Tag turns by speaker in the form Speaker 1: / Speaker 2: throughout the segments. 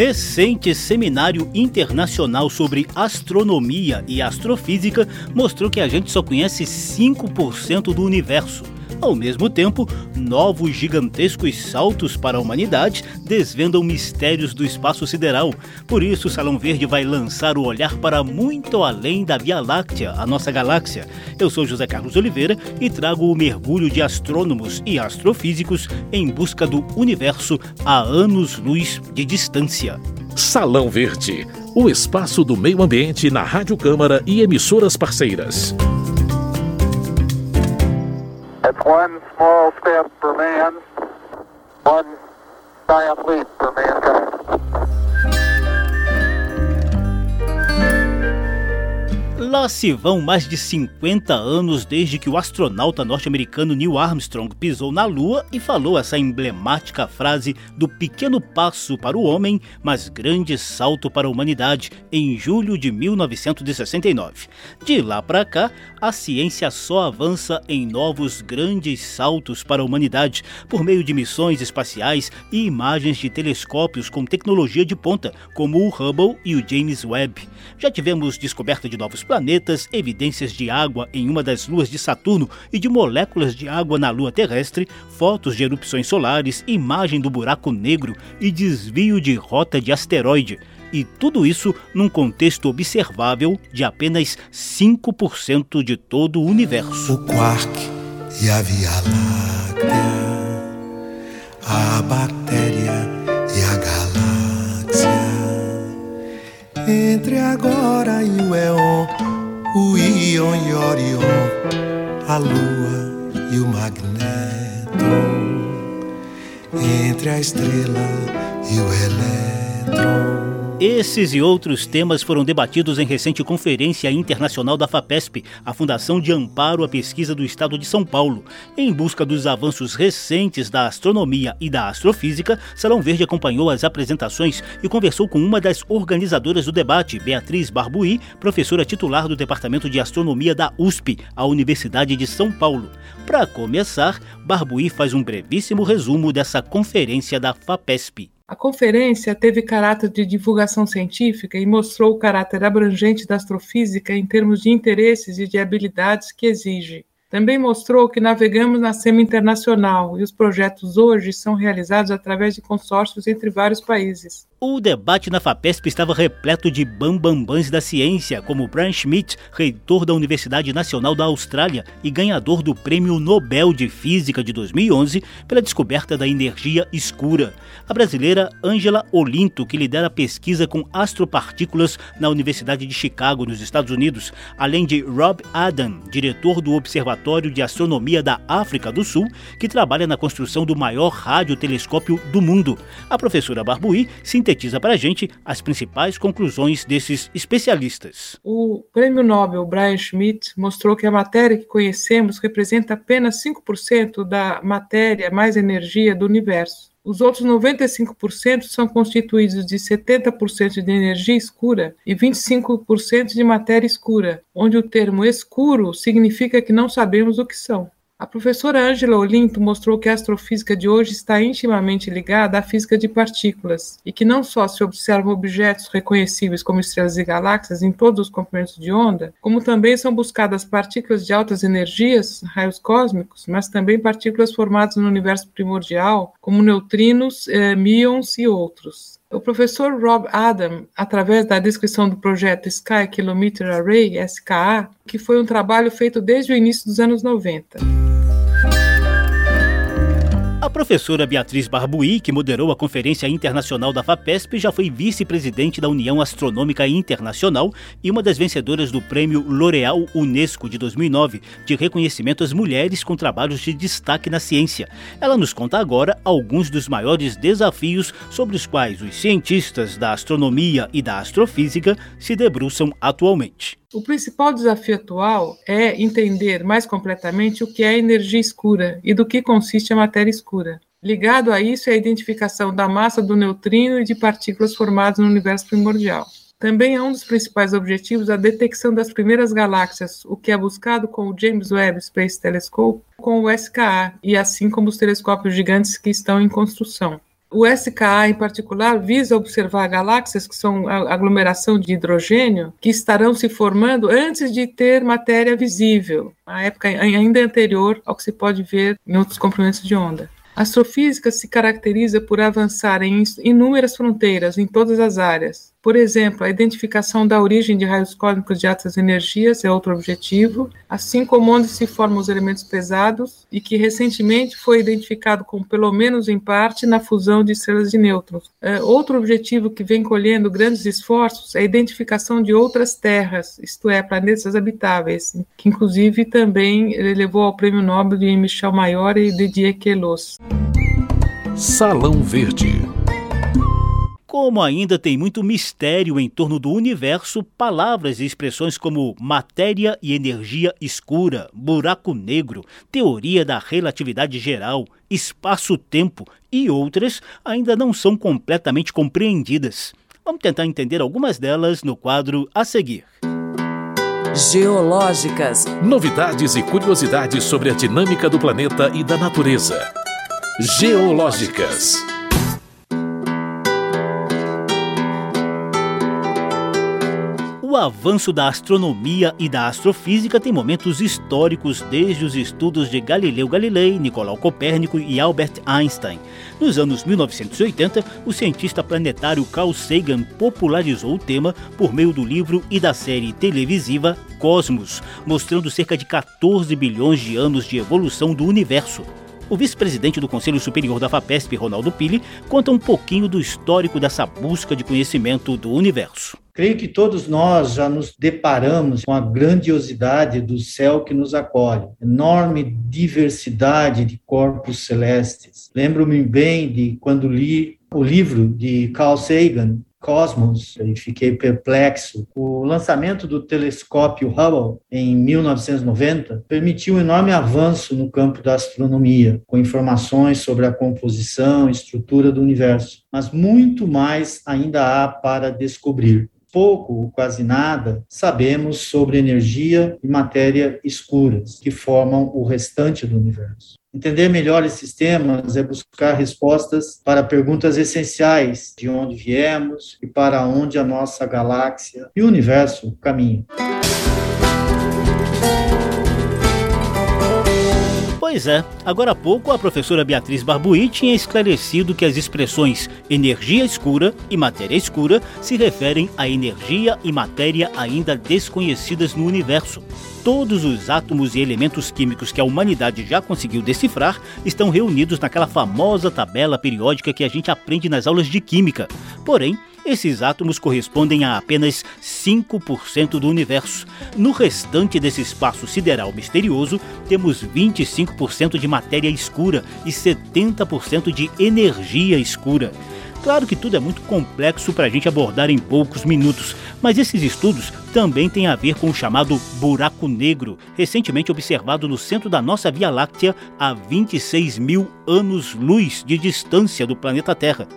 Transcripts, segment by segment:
Speaker 1: recente seminário internacional sobre astronomia e astrofísica mostrou que a gente só conhece 5% do universo. Ao mesmo tempo, novos gigantescos saltos para a humanidade desvendam mistérios do espaço sideral. Por isso, o Salão Verde vai lançar o olhar para muito além da Via Láctea, a nossa galáxia. Eu sou José Carlos Oliveira e trago o mergulho de astrônomos e astrofísicos em busca do universo a anos-luz de distância.
Speaker 2: Salão Verde, o espaço do meio ambiente na Rádio Câmara e emissoras parceiras. One small step for man, one giant leap for mankind.
Speaker 1: Lá se vão mais de 50 anos desde que o astronauta norte-americano Neil Armstrong pisou na Lua e falou essa emblemática frase do pequeno passo para o homem, mas grande salto para a humanidade, em julho de 1969. De lá para cá, a ciência só avança em novos grandes saltos para a humanidade por meio de missões espaciais e imagens de telescópios com tecnologia de ponta, como o Hubble e o James Webb. Já tivemos descoberta de novos planetas planetas, evidências de água em uma das luas de Saturno e de moléculas de água na Lua terrestre, fotos de erupções solares, imagem do buraco negro e desvio de rota de asteroide. E tudo isso num contexto observável de apenas 5% de todo o universo.
Speaker 3: O quark e a Via Láctea, a bactéria Entre agora e o Eon o Ion e Orion, a Lua e o Magneto, entre a estrela e o elétron.
Speaker 1: Esses e outros temas foram debatidos em recente conferência internacional da FAPESP, a Fundação de Amparo à Pesquisa do Estado de São Paulo. Em busca dos avanços recentes da astronomia e da astrofísica, Salão Verde acompanhou as apresentações e conversou com uma das organizadoras do debate, Beatriz Barbuí, professora titular do Departamento de Astronomia da USP, a Universidade de São Paulo. Para começar, Barbuí faz um brevíssimo resumo dessa conferência da FAPESP.
Speaker 4: A conferência teve caráter de divulgação científica e mostrou o caráter abrangente da astrofísica em termos de interesses e de habilidades que exige. Também mostrou que navegamos na SEMA internacional e os projetos hoje são realizados através de consórcios entre vários países.
Speaker 1: O debate na FAPESP estava repleto de bambambãs da ciência, como Brian Schmidt, reitor da Universidade Nacional da Austrália e ganhador do Prêmio Nobel de Física de 2011 pela descoberta da energia escura. A brasileira Angela Olinto, que lidera a pesquisa com astropartículas na Universidade de Chicago, nos Estados Unidos, além de Rob Adam, diretor do Observatório de Astronomia da África do Sul, que trabalha na construção do maior radiotelescópio do mundo. A professora Barbuí se sintetiza para a gente as principais conclusões desses especialistas.
Speaker 4: O prêmio Nobel Brian Schmidt mostrou que a matéria que conhecemos representa apenas 5% da matéria mais energia do universo. Os outros 95% são constituídos de 70% de energia escura e 25% de matéria escura, onde o termo escuro significa que não sabemos o que são. A professora Angela Olinto mostrou que a astrofísica de hoje está intimamente ligada à física de partículas e que não só se observam objetos reconhecíveis como estrelas e galáxias em todos os comprimentos de onda, como também são buscadas partículas de altas energias, raios cósmicos, mas também partículas formadas no universo primordial, como neutrinos, eh, míons e outros. O professor Rob Adam, através da descrição do projeto Sky Kilometer Array, SKA, que foi um trabalho feito desde o início dos anos 90.
Speaker 1: A professora Beatriz Barbuí, que moderou a Conferência Internacional da FAPESP, já foi vice-presidente da União Astronômica Internacional e uma das vencedoras do Prêmio L'Oréal Unesco de 2009, de reconhecimento às mulheres com trabalhos de destaque na ciência. Ela nos conta agora alguns dos maiores desafios sobre os quais os cientistas da astronomia e da astrofísica se debruçam atualmente.
Speaker 4: O principal desafio atual é entender mais completamente o que é energia escura e do que consiste a matéria escura. Ligado a isso é a identificação da massa do neutrino e de partículas formadas no universo primordial. Também é um dos principais objetivos a detecção das primeiras galáxias, o que é buscado com o James Webb Space Telescope, com o SKA e assim como os telescópios gigantes que estão em construção. O SKA, em particular, visa observar galáxias que são aglomeração de hidrogênio que estarão se formando antes de ter matéria visível, a época ainda anterior ao que se pode ver em outros comprimentos de onda. A astrofísica se caracteriza por avançar em inúmeras fronteiras em todas as áreas. Por exemplo, a identificação da origem de raios cósmicos de altas energias é outro objetivo, assim como onde se formam os elementos pesados e que recentemente foi identificado como, pelo menos em parte, na fusão de estrelas de nêutrons. É, outro objetivo que vem colhendo grandes esforços é a identificação de outras terras, isto é, planetas habitáveis, que inclusive também levou ao prêmio Nobel de Michel Mayor e Didier Queloz.
Speaker 5: Salão Verde
Speaker 1: como ainda tem muito mistério em torno do universo, palavras e expressões como matéria e energia escura, buraco negro, teoria da relatividade geral, espaço-tempo e outras ainda não são completamente compreendidas. Vamos tentar entender algumas delas no quadro a seguir.
Speaker 5: Geológicas. Novidades e curiosidades sobre a dinâmica do planeta e da natureza. Geológicas.
Speaker 1: Avanço da astronomia e da astrofísica tem momentos históricos desde os estudos de Galileu Galilei, Nicolau Copérnico e Albert Einstein. Nos anos 1980, o cientista planetário Carl Sagan popularizou o tema por meio do livro e da série televisiva Cosmos, mostrando cerca de 14 bilhões de anos de evolução do universo. O vice-presidente do Conselho Superior da FAPESP, Ronaldo Pili, conta um pouquinho do histórico dessa busca de conhecimento do universo.
Speaker 6: Creio que todos nós já nos deparamos com a grandiosidade do céu que nos acolhe, enorme diversidade de corpos celestes. Lembro-me bem de quando li o livro de Carl Sagan, Cosmos, e fiquei perplexo. O lançamento do telescópio Hubble em 1990 permitiu um enorme avanço no campo da astronomia, com informações sobre a composição e estrutura do universo. Mas muito mais ainda há para descobrir pouco ou quase nada sabemos sobre energia e matéria escuras, que formam o restante do universo. Entender melhor esses temas é buscar respostas para perguntas essenciais de onde viemos e para onde a nossa galáxia e o universo caminham.
Speaker 1: Pois é, agora há pouco a professora Beatriz Barbuí tinha esclarecido que as expressões energia escura e matéria escura se referem a energia e matéria ainda desconhecidas no universo. Todos os átomos e elementos químicos que a humanidade já conseguiu decifrar estão reunidos naquela famosa tabela periódica que a gente aprende nas aulas de química. Porém, esses átomos correspondem a apenas 5% do universo. No restante desse espaço sideral misterioso, temos 25% de matéria escura e 70% de energia escura. Claro que tudo é muito complexo para a gente abordar em poucos minutos, mas esses estudos também têm a ver com o chamado buraco negro, recentemente observado no centro da nossa Via Láctea a 26 mil anos-luz de distância do planeta Terra.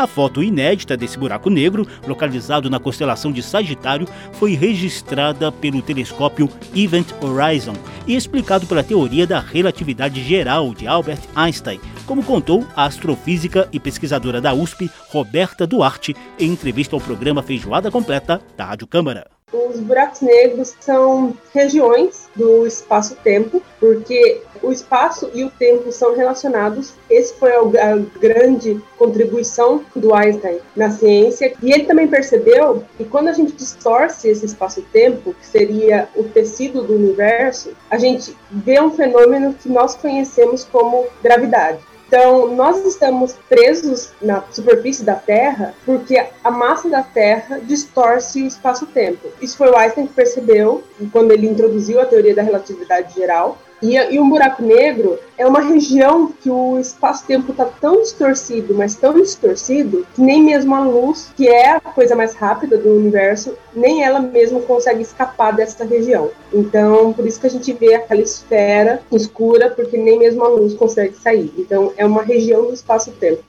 Speaker 1: A foto inédita desse buraco negro, localizado na constelação de Sagitário, foi registrada pelo telescópio Event Horizon e explicado pela teoria da relatividade geral de Albert Einstein, como contou a astrofísica e pesquisadora da USP, Roberta Duarte, em entrevista ao programa Feijoada Completa da Rádio Câmara.
Speaker 7: Os buracos negros são regiões do espaço-tempo, porque o espaço e o tempo são relacionados. Esse foi a grande contribuição do Einstein na ciência. E ele também percebeu que quando a gente distorce esse espaço-tempo, que seria o tecido do universo, a gente vê um fenômeno que nós conhecemos como gravidade. Então, nós estamos presos na superfície da Terra porque a massa da Terra distorce o espaço-tempo. Isso foi o Einstein que percebeu quando ele introduziu a teoria da relatividade geral. E, e um buraco negro é uma região que o espaço-tempo está tão distorcido, mas tão distorcido, que nem mesmo a luz, que é a coisa mais rápida do universo, nem ela mesma consegue escapar dessa região. Então, por isso que a gente vê aquela esfera escura, porque nem mesmo a luz consegue sair. Então, é uma região do espaço-tempo.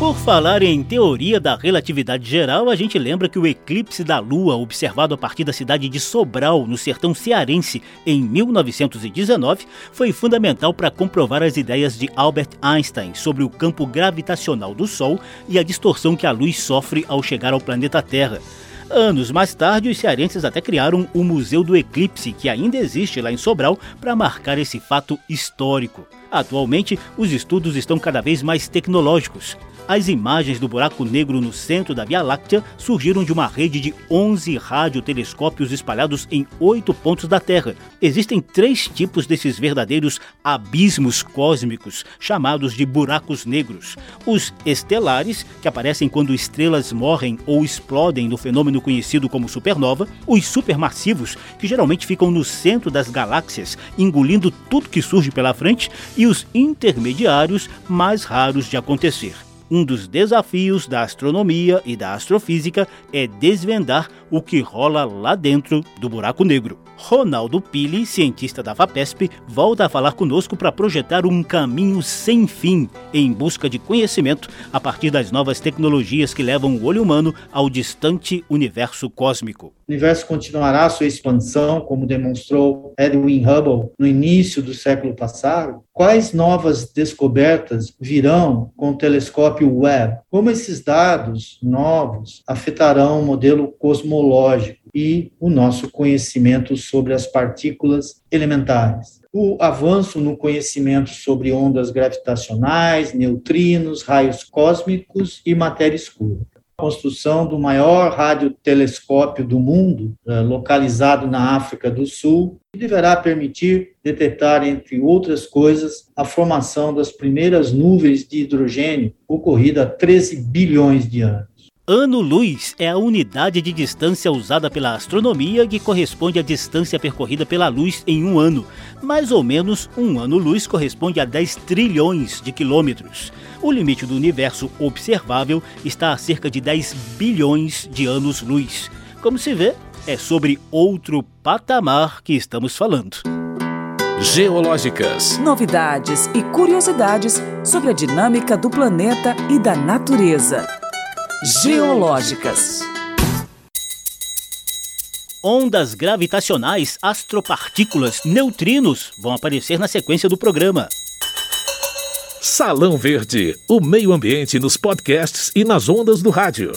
Speaker 1: Por falar em teoria da relatividade geral, a gente lembra que o eclipse da Lua, observado a partir da cidade de Sobral, no sertão cearense, em 1919, foi fundamental para comprovar as ideias de Albert Einstein sobre o campo gravitacional do Sol e a distorção que a luz sofre ao chegar ao planeta Terra. Anos mais tarde, os cearenses até criaram o Museu do Eclipse, que ainda existe lá em Sobral, para marcar esse fato histórico. Atualmente, os estudos estão cada vez mais tecnológicos. As imagens do buraco negro no centro da Via Láctea surgiram de uma rede de 11 radiotelescópios espalhados em oito pontos da Terra. Existem três tipos desses verdadeiros abismos cósmicos, chamados de buracos negros: os estelares, que aparecem quando estrelas morrem ou explodem no fenômeno conhecido como supernova, os supermassivos, que geralmente ficam no centro das galáxias, engolindo tudo que surge pela frente, e os intermediários, mais raros de acontecer. Um dos desafios da astronomia e da astrofísica é desvendar o que rola lá dentro do buraco negro. Ronaldo Pili, cientista da FAPESP, volta a falar conosco para projetar um caminho sem fim em busca de conhecimento a partir das novas tecnologias que levam o olho humano ao distante universo cósmico.
Speaker 6: O universo continuará sua expansão, como demonstrou Edwin Hubble no início do século passado? Quais novas descobertas virão com o telescópio Webb? Como esses dados novos afetarão o modelo cosmológico? e o nosso conhecimento sobre as partículas elementares. O avanço no conhecimento sobre ondas gravitacionais, neutrinos, raios cósmicos e matéria escura. Construção do maior radiotelescópio do mundo, eh, localizado na África do Sul, que deverá permitir detectar, entre outras coisas, a formação das primeiras nuvens de hidrogênio ocorrida há 13 bilhões de anos.
Speaker 1: Ano-luz é a unidade de distância usada pela astronomia que corresponde à distância percorrida pela luz em um ano. Mais ou menos, um ano-luz corresponde a 10 trilhões de quilômetros. O limite do universo observável está a cerca de 10 bilhões de anos-luz. Como se vê, é sobre outro patamar que estamos falando.
Speaker 5: Geológicas.
Speaker 8: Novidades e curiosidades sobre a dinâmica do planeta e da natureza geológicas.
Speaker 1: Ondas gravitacionais, astropartículas, neutrinos vão aparecer na sequência do programa.
Speaker 5: Salão Verde, o meio ambiente nos podcasts e nas ondas do rádio.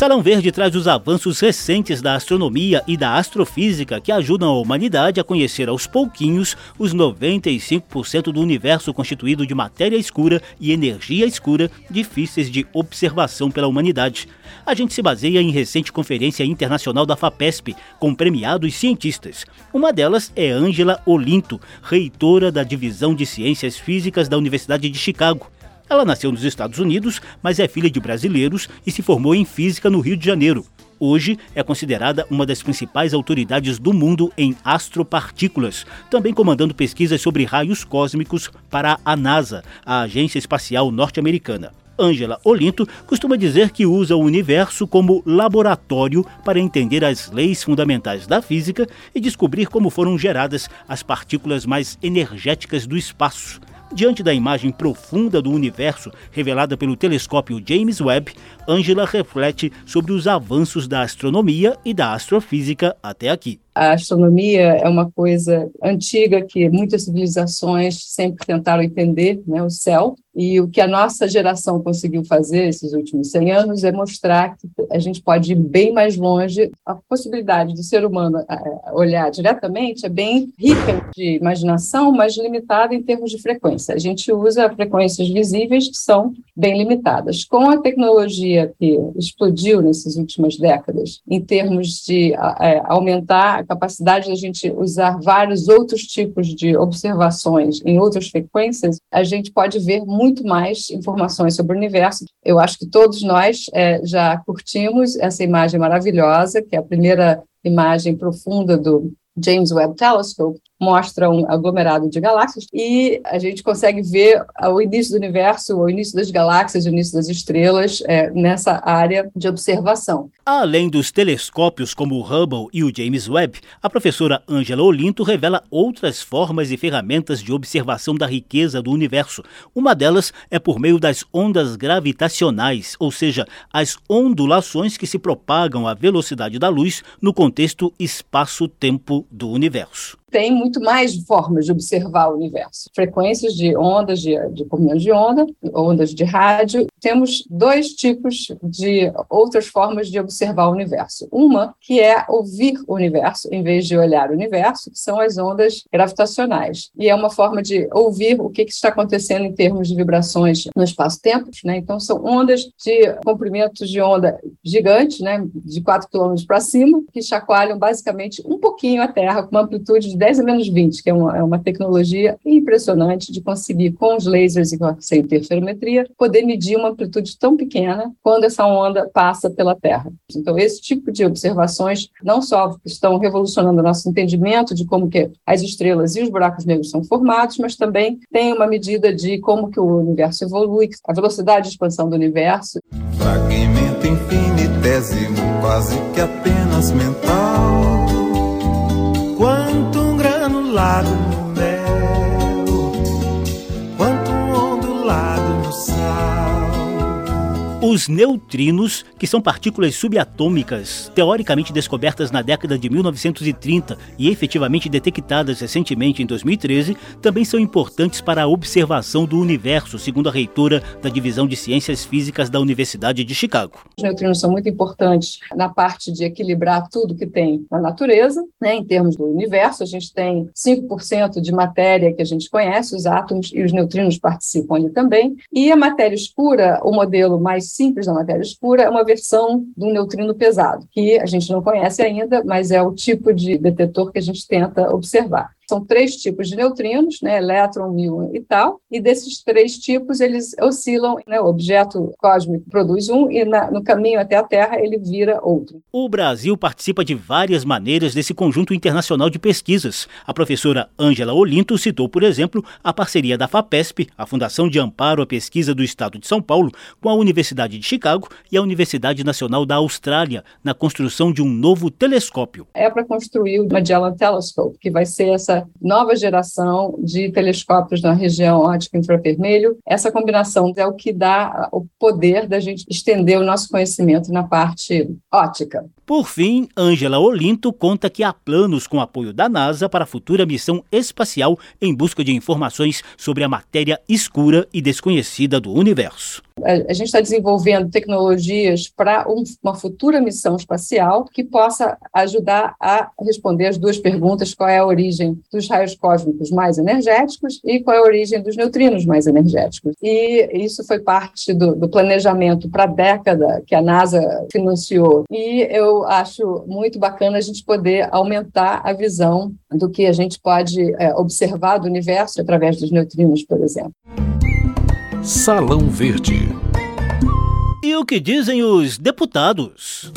Speaker 1: Salão Verde traz os avanços recentes da astronomia e da astrofísica que ajudam a humanidade a conhecer aos pouquinhos os 95% do universo constituído de matéria escura e energia escura difíceis de observação pela humanidade. A gente se baseia em recente conferência internacional da FAPESP com premiados cientistas. Uma delas é Ângela Olinto, reitora da Divisão de Ciências Físicas da Universidade de Chicago. Ela nasceu nos Estados Unidos, mas é filha de brasileiros e se formou em física no Rio de Janeiro. Hoje é considerada uma das principais autoridades do mundo em astropartículas, também comandando pesquisas sobre raios cósmicos para a NASA, a Agência Espacial Norte-Americana. Angela Olinto costuma dizer que usa o universo como laboratório para entender as leis fundamentais da física e descobrir como foram geradas as partículas mais energéticas do espaço. Diante da imagem profunda do universo revelada pelo telescópio James Webb, Angela reflete sobre os avanços da astronomia e da astrofísica até aqui.
Speaker 9: A astronomia é uma coisa antiga que muitas civilizações sempre tentaram entender, né, o céu, e o que a nossa geração conseguiu fazer esses últimos 100 anos é mostrar que a gente pode ir bem mais longe. A possibilidade do ser humano olhar diretamente é bem rica de imaginação, mas limitada em termos de frequência. A gente usa frequências visíveis que são bem limitadas. Com a tecnologia que explodiu nessas últimas décadas, em termos de é, aumentar a capacidade de a gente usar vários outros tipos de observações em outras frequências, a gente pode ver muito mais informações sobre o universo. Eu acho que todos nós é, já curtimos essa imagem maravilhosa, que é a primeira imagem profunda do James Webb Telescope, mostra um aglomerado de galáxias e a gente consegue ver o início do universo, o início das galáxias, o início das estrelas é, nessa área de observação.
Speaker 1: Além dos telescópios como o Hubble e o James Webb, a professora Angela Olinto revela outras formas e ferramentas de observação da riqueza do universo. Uma delas é por meio das ondas gravitacionais, ou seja, as ondulações que se propagam à velocidade da luz no contexto espaço-tempo do universo
Speaker 9: tem muito mais formas de observar o universo. Frequências de ondas de, de comprimentos de onda, ondas de rádio. Temos dois tipos de outras formas de observar o universo. Uma que é ouvir o universo em vez de olhar o universo, que são as ondas gravitacionais. E é uma forma de ouvir o que, que está acontecendo em termos de vibrações no espaço-tempo. Né? Então, são ondas de comprimentos de onda gigantes, né? de 4 km para cima, que chacoalham basicamente um pouquinho a Terra com uma amplitude de 10 a menos 20, que é uma, é uma tecnologia impressionante de conseguir, com os lasers e com a interferometria, poder medir uma amplitude tão pequena quando essa onda passa pela Terra. Então, esse tipo de observações não só estão revolucionando o nosso entendimento de como que as estrelas e os buracos negros são formados, mas também tem uma medida de como que o universo evolui, a velocidade de expansão do universo.
Speaker 3: Fragmento infinitésimo, quase que apenas mental. Quanto lago
Speaker 1: Os neutrinos, que são partículas subatômicas teoricamente descobertas na década de 1930 e efetivamente detectadas recentemente em 2013, também são importantes para a observação do universo, segundo a reitora da Divisão de Ciências Físicas da Universidade de Chicago.
Speaker 9: Os neutrinos são muito importantes na parte de equilibrar tudo que tem na natureza, né, em termos do universo. A gente tem 5% de matéria que a gente conhece, os átomos e os neutrinos participam ali também. E a matéria escura, o modelo mais simples da matéria escura é uma versão um neutrino pesado, que a gente não conhece ainda, mas é o tipo de detetor que a gente tenta observar. São três tipos de neutrinos, né, elétron, muon e tal, e desses três tipos eles oscilam, né, o objeto cósmico produz um e na, no caminho até a Terra ele vira outro.
Speaker 1: O Brasil participa de várias maneiras desse conjunto internacional de pesquisas. A professora Ângela Olinto citou, por exemplo, a parceria da FAPESP, a Fundação de Amparo à Pesquisa do Estado de São Paulo, com a Universidade de Chicago e a Universidade Nacional da Austrália, na construção de um novo telescópio.
Speaker 9: É para construir o Magellan Telescope, que vai ser essa nova geração de telescópios na região ótica infravermelho. Essa combinação é o que dá o poder da gente estender o nosso conhecimento na parte ótica.
Speaker 1: Por fim, Ângela Olinto conta que há planos com apoio da NASA para a futura missão espacial em busca de informações sobre a matéria escura e desconhecida do universo.
Speaker 9: A gente está desenvolvendo tecnologias para um, uma futura missão espacial que possa ajudar a responder as duas perguntas: qual é a origem dos raios cósmicos mais energéticos e qual é a origem dos neutrinos mais energéticos. E isso foi parte do, do planejamento para a década que a NASA financiou. E eu acho muito bacana a gente poder aumentar a visão do que a gente pode é, observar do universo através dos neutrinos, por exemplo.
Speaker 5: Salão Verde.
Speaker 1: E o que dizem os deputados?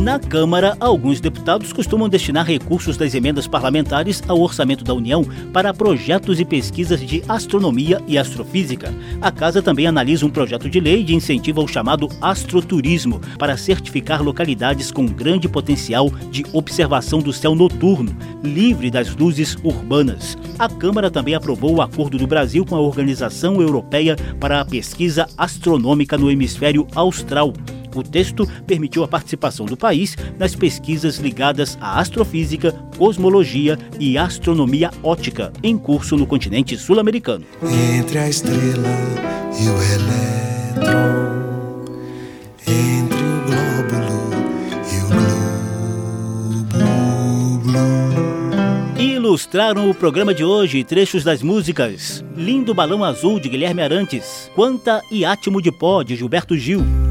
Speaker 1: Na Câmara, alguns deputados costumam destinar recursos das emendas parlamentares ao orçamento da União para projetos e pesquisas de astronomia e astrofísica. A Casa também analisa um projeto de lei de incentivo ao chamado astroturismo, para certificar localidades com grande potencial de observação do céu noturno, livre das luzes urbanas. A Câmara também aprovou o acordo do Brasil com a Organização Europeia para a Pesquisa Astronômica no Hemisfério Austral. O texto permitiu a participação do país nas pesquisas ligadas à astrofísica, cosmologia e astronomia ótica em curso no continente sul-americano.
Speaker 3: Entre a estrela e o elétron, entre o glóbulo e o globo.
Speaker 1: Ilustraram o programa de hoje trechos das músicas Lindo Balão Azul de Guilherme Arantes, Quanta e Átimo de Pó de Gilberto Gil.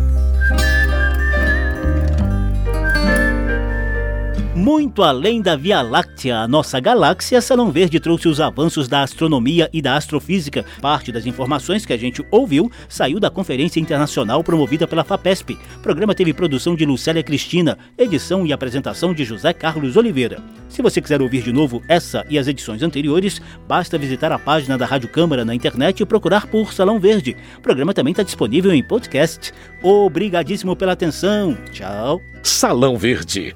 Speaker 1: Muito além da Via Láctea, a nossa galáxia, Salão Verde trouxe os avanços da astronomia e da astrofísica. Parte das informações que a gente ouviu saiu da conferência internacional promovida pela FAPESP. O programa teve produção de Lucélia Cristina, edição e apresentação de José Carlos Oliveira. Se você quiser ouvir de novo essa e as edições anteriores, basta visitar a página da Rádio Câmara na internet e procurar por Salão Verde. O programa também está disponível em podcast. Obrigadíssimo pela atenção. Tchau.
Speaker 5: Salão Verde